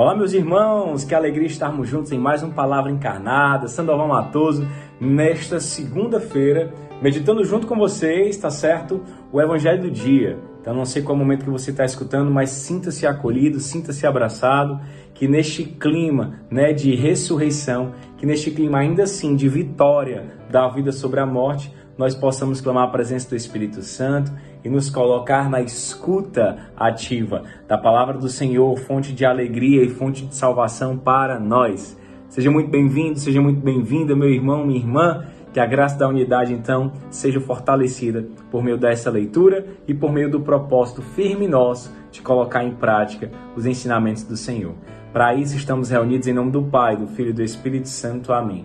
Olá, meus irmãos, que alegria estarmos juntos em mais uma Palavra Encarnada. Sandoval Matoso, nesta segunda-feira, meditando junto com vocês, tá certo? O Evangelho do Dia. Então, não sei qual momento que você está escutando, mas sinta-se acolhido, sinta-se abraçado, que neste clima né, de ressurreição, que neste clima ainda assim de vitória da vida sobre a morte, nós possamos clamar a presença do Espírito Santo e nos colocar na escuta ativa da palavra do Senhor, fonte de alegria e fonte de salvação para nós. Seja muito bem-vindo, seja muito bem-vinda, meu irmão, minha irmã. Que a graça da unidade, então, seja fortalecida por meio dessa leitura e por meio do propósito firme nosso de colocar em prática os ensinamentos do Senhor. Para isso, estamos reunidos em nome do Pai, do Filho e do Espírito Santo. Amém.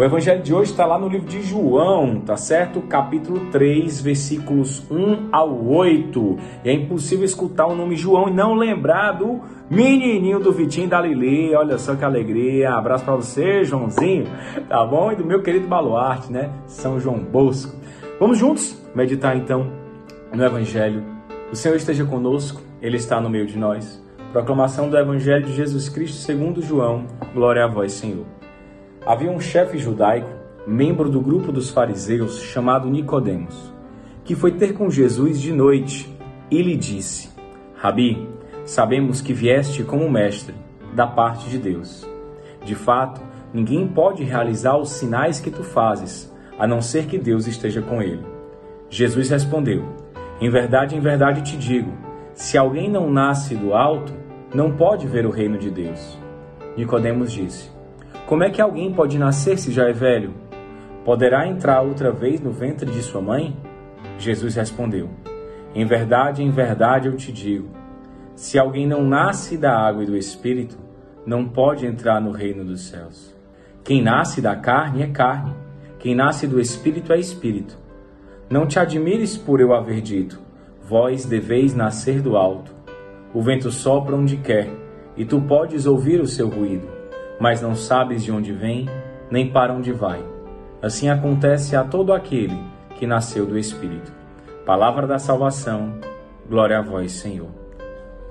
O evangelho de hoje está lá no livro de João, tá certo? Capítulo 3, versículos 1 ao 8. E é impossível escutar o nome João e não lembrar do menininho do Vitinho da Lili. Olha só que alegria. Abraço para você, Joãozinho, tá bom? E do meu querido baluarte, né? São João Bosco. Vamos juntos meditar então no evangelho. O Senhor esteja conosco, ele está no meio de nós. Proclamação do evangelho de Jesus Cristo segundo João. Glória a vós, Senhor. Havia um chefe judaico, membro do grupo dos fariseus, chamado Nicodemos, que foi ter com Jesus de noite e lhe disse: Rabi, sabemos que vieste como mestre da parte de Deus. De fato, ninguém pode realizar os sinais que tu fazes, a não ser que Deus esteja com ele. Jesus respondeu: Em verdade, em verdade te digo, se alguém não nasce do alto, não pode ver o reino de Deus. Nicodemos disse: como é que alguém pode nascer se já é velho? Poderá entrar outra vez no ventre de sua mãe? Jesus respondeu: Em verdade, em verdade eu te digo: se alguém não nasce da água e do espírito, não pode entrar no reino dos céus. Quem nasce da carne é carne, quem nasce do espírito é espírito. Não te admires por eu haver dito: Vós deveis nascer do alto. O vento sopra onde quer, e tu podes ouvir o seu ruído mas não sabes de onde vem, nem para onde vai. Assim acontece a todo aquele que nasceu do Espírito. Palavra da salvação, glória a vós, Senhor.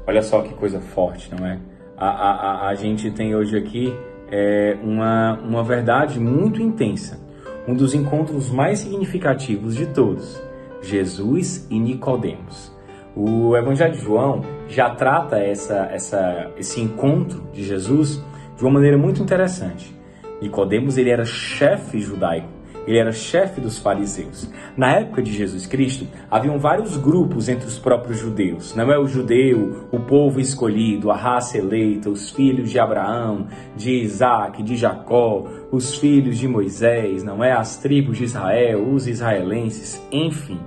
Olha só que coisa forte, não é? A, a, a, gente tem hoje aqui é, uma, uma verdade muito intensa, um dos encontros mais significativos de todos, Jesus e Nicodemos. O Evangelho de João já trata essa, essa, esse encontro de Jesus de uma maneira muito interessante. Nicodemos ele era chefe judaico, ele era chefe dos fariseus. Na época de Jesus Cristo, haviam vários grupos entre os próprios judeus. Não é o judeu, o povo escolhido, a raça eleita, os filhos de Abraão, de Isaac, de Jacó, os filhos de Moisés, não é as tribos de Israel, os israelenses, enfim.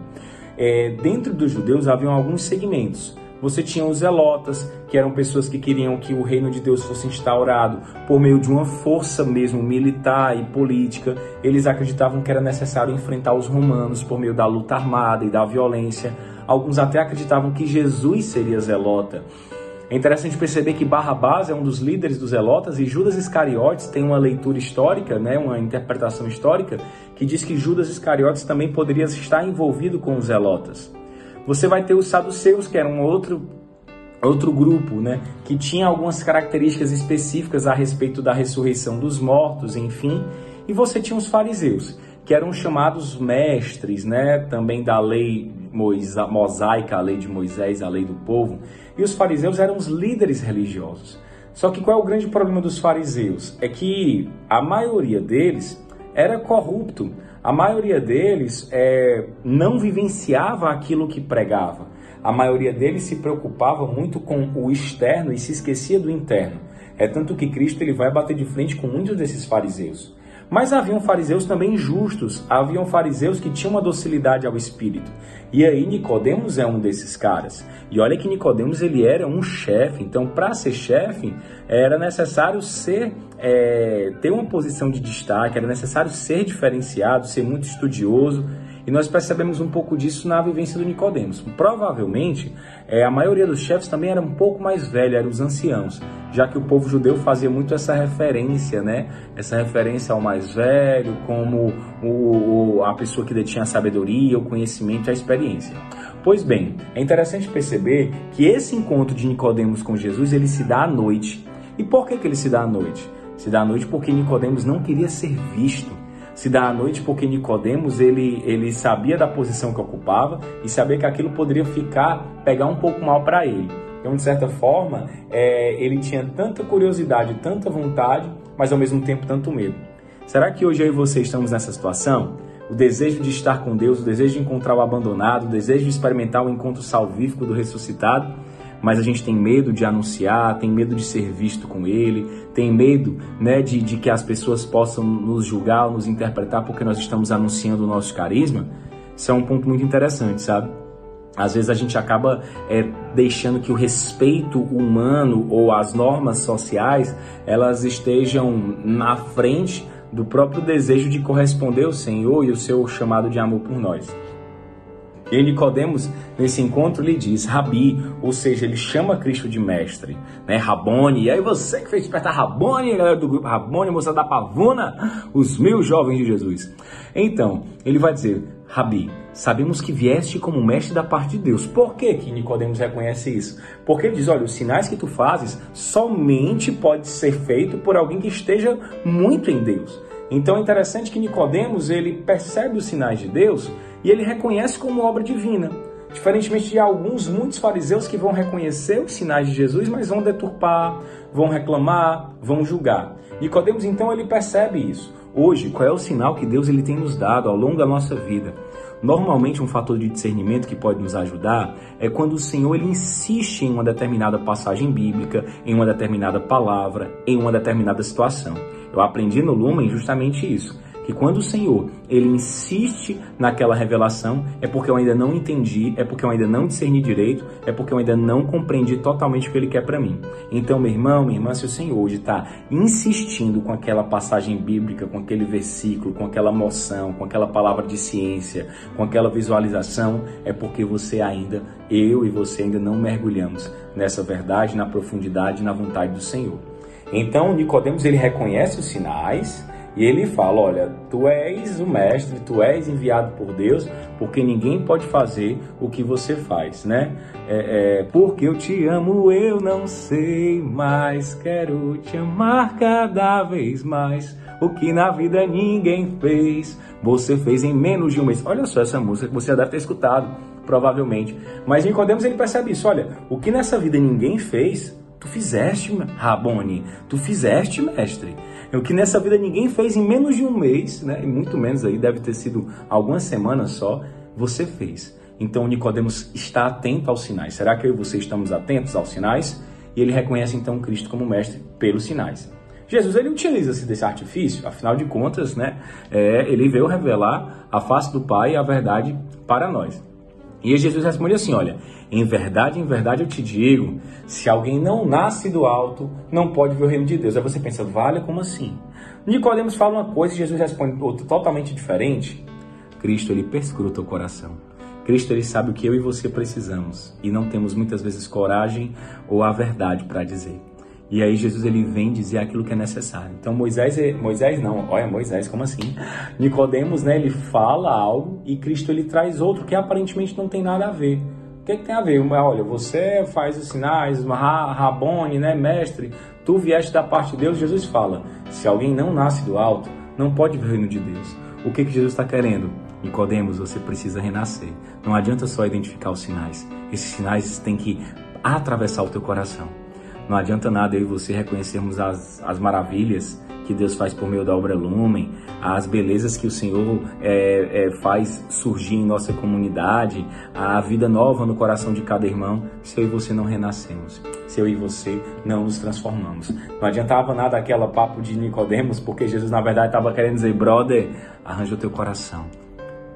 É, dentro dos judeus haviam alguns segmentos você tinha os zelotas, que eram pessoas que queriam que o reino de Deus fosse instaurado por meio de uma força mesmo militar e política. Eles acreditavam que era necessário enfrentar os romanos por meio da luta armada e da violência. Alguns até acreditavam que Jesus seria zelota. É interessante perceber que Barrabás é um dos líderes dos Zelotas e Judas Iscariotes tem uma leitura histórica, né, uma interpretação histórica, que diz que Judas Iscariotes também poderia estar envolvido com os Zelotas. Você vai ter os saduceus, que era um outro outro grupo, né, que tinha algumas características específicas a respeito da ressurreição dos mortos, enfim, e você tinha os fariseus, que eram chamados mestres, né, também da lei mosaica, a lei de Moisés, a lei do povo, e os fariseus eram os líderes religiosos. Só que qual é o grande problema dos fariseus? É que a maioria deles era corrupto. A maioria deles é, não vivenciava aquilo que pregava. A maioria deles se preocupava muito com o externo e se esquecia do interno. É tanto que Cristo ele vai bater de frente com muitos desses fariseus. Mas haviam fariseus também justos, haviam fariseus que tinham uma docilidade ao espírito. E aí Nicodemos é um desses caras. E olha que Nicodemos ele era um chefe, então para ser chefe era necessário ser é, ter uma posição de destaque, era necessário ser diferenciado, ser muito estudioso. E nós percebemos um pouco disso na vivência do Nicodemos. Provavelmente, é, a maioria dos chefes também era um pouco mais velha, eram os anciãos, já que o povo judeu fazia muito essa referência, né? Essa referência ao mais velho, como o, o, a pessoa que detinha a sabedoria, o conhecimento e a experiência. Pois bem, é interessante perceber que esse encontro de Nicodemos com Jesus ele se dá à noite. E por que, que ele se dá à noite? Se dá à noite porque Nicodemos não queria ser visto se dá à noite porque Nicodemos ele, ele sabia da posição que ocupava e sabia que aquilo poderia ficar pegar um pouco mal para ele. Então, de certa forma, é, ele tinha tanta curiosidade, tanta vontade, mas ao mesmo tempo tanto medo. Será que hoje eu e você estamos nessa situação? O desejo de estar com Deus, o desejo de encontrar o abandonado, o desejo de experimentar o encontro salvífico do ressuscitado? Mas a gente tem medo de anunciar, tem medo de ser visto com ele, tem medo né, de, de que as pessoas possam nos julgar nos interpretar porque nós estamos anunciando o nosso carisma. Isso é um ponto muito interessante, sabe? Às vezes a gente acaba é, deixando que o respeito humano ou as normas sociais elas estejam na frente do próprio desejo de corresponder ao Senhor e o seu chamado de amor por nós. E Nicodemos, nesse encontro, lhe diz Rabi, ou seja, ele chama Cristo de mestre, né? Rabone. E aí você que fez despertar Rabone, galera do grupo Rabone, moça da Pavuna, os mil jovens de Jesus. Então, ele vai dizer, Rabi, sabemos que vieste como mestre da parte de Deus. Por que que Nicodemos reconhece isso? Porque ele diz, olha, os sinais que tu fazes somente pode ser feito por alguém que esteja muito em Deus. Então é interessante que Nicodemos, ele percebe os sinais de Deus e ele reconhece como obra divina. Diferentemente de alguns, muitos fariseus que vão reconhecer os sinais de Jesus, mas vão deturpar, vão reclamar, vão julgar. Nicodemos então ele percebe isso. Hoje, qual é o sinal que Deus ele tem nos dado ao longo da nossa vida? Normalmente um fator de discernimento que pode nos ajudar é quando o Senhor ele insiste em uma determinada passagem bíblica, em uma determinada palavra, em uma determinada situação. Eu aprendi no Lumen justamente isso que quando o Senhor ele insiste naquela revelação é porque eu ainda não entendi, é porque eu ainda não discerni direito, é porque eu ainda não compreendi totalmente o que ele quer para mim. Então, meu irmão, minha irmã, se o Senhor hoje está insistindo com aquela passagem bíblica, com aquele versículo, com aquela moção, com aquela palavra de ciência, com aquela visualização, é porque você ainda, eu e você ainda não mergulhamos nessa verdade, na profundidade, na vontade do Senhor. Então, Nicodemos ele reconhece os sinais, e ele fala: Olha, tu és o mestre, tu és enviado por Deus, porque ninguém pode fazer o que você faz, né? É, é, porque eu te amo, eu não sei mais, quero te amar cada vez mais. O que na vida ninguém fez, você fez em menos de um mês. Olha só essa música que você deve ter escutado, provavelmente. Mas Nicodemos ele percebe isso: olha, o que nessa vida ninguém fez, tu fizeste, Rabone, tu fizeste, mestre. É o que nessa vida ninguém fez em menos de um mês, né? E muito menos aí, deve ter sido algumas semanas só, você fez. Então Nicodemos está atento aos sinais. Será que eu e você estamos atentos aos sinais? E ele reconhece então Cristo como mestre pelos sinais. Jesus ele utiliza-se desse artifício, afinal de contas, né? É, ele veio revelar a face do Pai e a verdade para nós. E Jesus responde assim: Olha, em verdade, em verdade eu te digo, se alguém não nasce do alto, não pode ver o reino de Deus. Aí você pensa, vale, como assim? Nicodemos fala uma coisa e Jesus responde outra totalmente diferente. Cristo, ele perscruta o coração. Cristo, ele sabe o que eu e você precisamos e não temos muitas vezes coragem ou a verdade para dizer. E aí Jesus ele vem dizer aquilo que é necessário. Então Moisés, Moisés não, olha Moisés, como assim? Nicodemos, né, ele fala algo e Cristo ele traz outro que aparentemente não tem nada a ver. O que, que tem a ver? Olha, você faz os sinais, Rabone, né, mestre, tu vieste da parte de Deus, Jesus fala, se alguém não nasce do alto, não pode ver o reino de Deus. O que, que Jesus está querendo? Nicodemos, você precisa renascer. Não adianta só identificar os sinais. Esses sinais têm que atravessar o teu coração. Não adianta nada eu e você reconhecermos as, as maravilhas que Deus faz por meio da obra Lumen, as belezas que o Senhor é, é, faz surgir em nossa comunidade, a vida nova no coração de cada irmão, se eu e você não renascemos, se eu e você não nos transformamos. Não adiantava nada aquela papo de Nicodemos, porque Jesus na verdade estava querendo dizer, brother, arranja o teu coração.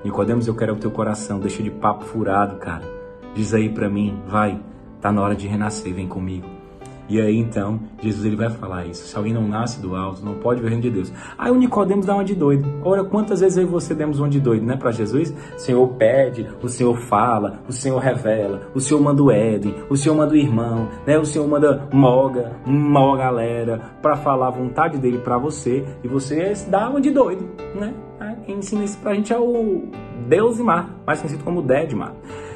Nicodemos, eu quero o teu coração, deixa de papo furado, cara. Diz aí para mim, vai, tá na hora de renascer, vem comigo. E aí então, Jesus ele vai falar isso. Se alguém não nasce do alto, não pode ver o reino de Deus. Aí o Nicodemos dá uma de doido. Ora, quantas vezes eu e você demos uma de doido, né, para Jesus? O Senhor pede, o Senhor fala, o Senhor revela, o Senhor manda o Éden, o Senhor manda o irmão, né? O Senhor manda moga, uma galera para falar a vontade dele para você e você dá uma de doido, né? Quem ensina isso pra gente é o Deus e Mar, mais conhecido como Dedmar.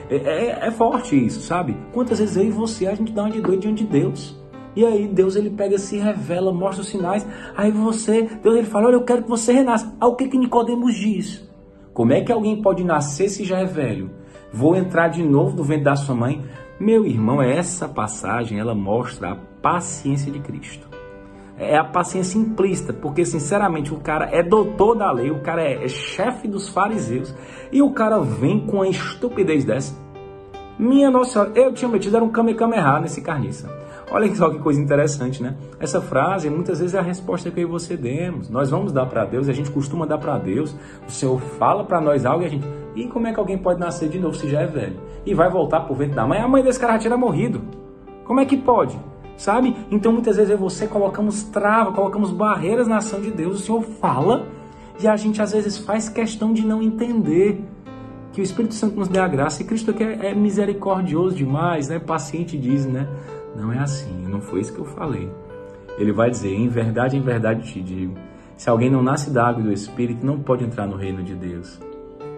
É, é, é forte isso, sabe? Quantas vezes eu e você a gente dá uma de doido diante de Deus? E aí Deus ele pega, se revela, mostra os sinais. Aí você, Deus ele fala, olha, eu quero que você renasça. Ah, o que que Nicodemos diz? Como é que alguém pode nascer se já é velho? Vou entrar de novo no ventre da sua mãe? Meu irmão, essa passagem ela mostra a paciência de Cristo. É a paciência implícita, porque sinceramente o cara é doutor da lei, o cara é, é chefe dos fariseus, e o cara vem com a estupidez dessa. Minha nossa, eu tinha metido era um kamehameha nesse carniça. Olha só que coisa interessante, né? Essa frase muitas vezes é a resposta que eu e você demos. Nós vamos dar para Deus, a gente costuma dar para Deus. O Senhor fala para nós algo e a gente. E como é que alguém pode nascer de novo se já é velho? E vai voltar pro ventre da mãe? A mãe desse cara já tinha morrido. Como é que pode? Sabe? Então muitas vezes eu e você colocamos trava, colocamos barreiras na ação de Deus. O Senhor fala e a gente às vezes faz questão de não entender que o Espírito Santo nos dê a graça. E Cristo aqui é, é misericordioso demais, né? Paciente diz, né? Não é assim, não foi isso que eu falei. Ele vai dizer: Em verdade, em verdade te digo: se alguém não nasce da água e do Espírito, não pode entrar no reino de Deus.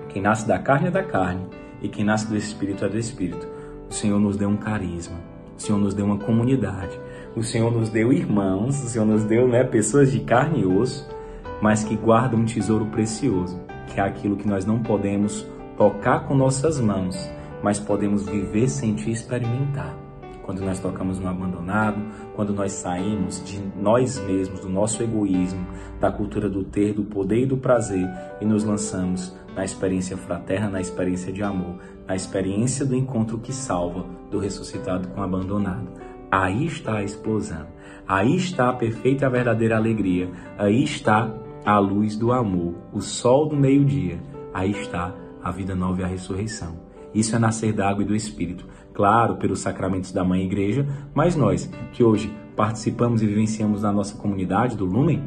Quem nasce da carne é da carne, e quem nasce do Espírito é do Espírito. O Senhor nos deu um carisma, o Senhor nos deu uma comunidade, o Senhor nos deu irmãos, o Senhor nos deu né, pessoas de carne e osso, mas que guardam um tesouro precioso, que é aquilo que nós não podemos tocar com nossas mãos, mas podemos viver, sentir e experimentar quando nós tocamos no abandonado, quando nós saímos de nós mesmos, do nosso egoísmo, da cultura do ter, do poder e do prazer e nos lançamos na experiência fraterna, na experiência de amor, na experiência do encontro que salva, do ressuscitado com o abandonado. Aí está a explosão. Aí está a perfeita e a verdadeira alegria. Aí está a luz do amor, o sol do meio-dia. Aí está a vida nova e a ressurreição. Isso é nascer da água e do Espírito claro, pelos sacramentos da Mãe Igreja, mas nós, que hoje participamos e vivenciamos na nossa comunidade do Lumen,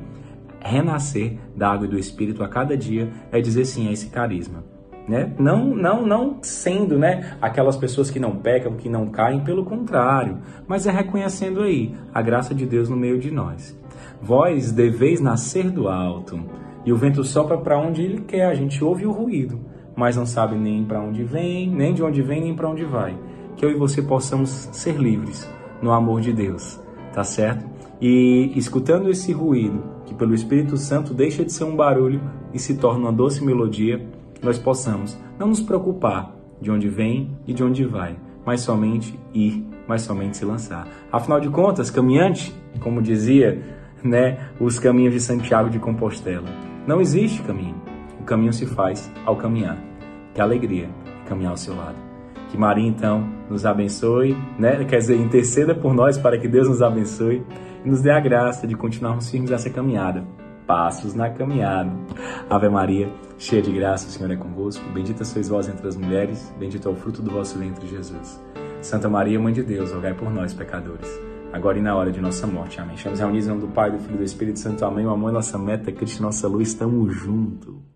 renascer da água e do Espírito a cada dia é dizer sim a esse carisma. Né? Não, não, não sendo né, aquelas pessoas que não pecam, que não caem, pelo contrário, mas é reconhecendo aí a graça de Deus no meio de nós. Vós deveis nascer do alto, e o vento sopra para onde ele quer, a gente ouve o ruído, mas não sabe nem para onde vem, nem de onde vem, nem para onde vai que eu e você possamos ser livres no amor de Deus, tá certo? E escutando esse ruído, que pelo Espírito Santo deixa de ser um barulho e se torna uma doce melodia, nós possamos não nos preocupar de onde vem e de onde vai, mas somente ir, mas somente se lançar. Afinal de contas, caminhante, como dizia, né, os caminhos de Santiago de Compostela, não existe caminho. O caminho se faz ao caminhar. Que alegria caminhar ao seu lado. Que Maria, então, nos abençoe, né? quer dizer, interceda por nós para que Deus nos abençoe e nos dê a graça de continuarmos firmes nessa caminhada. Passos na caminhada. Ave Maria, cheia de graça, o Senhor é convosco. Bendita sois vós entre as mulheres, bendito é o fruto do vosso ventre, Jesus. Santa Maria, Mãe de Deus, rogai por nós, pecadores, agora e na hora de nossa morte. Amém. Estamos reunidos em nome do Pai, do Filho e do Espírito Santo. Amém. O amor é nossa meta, Cristo, nossa luz. Estamos juntos.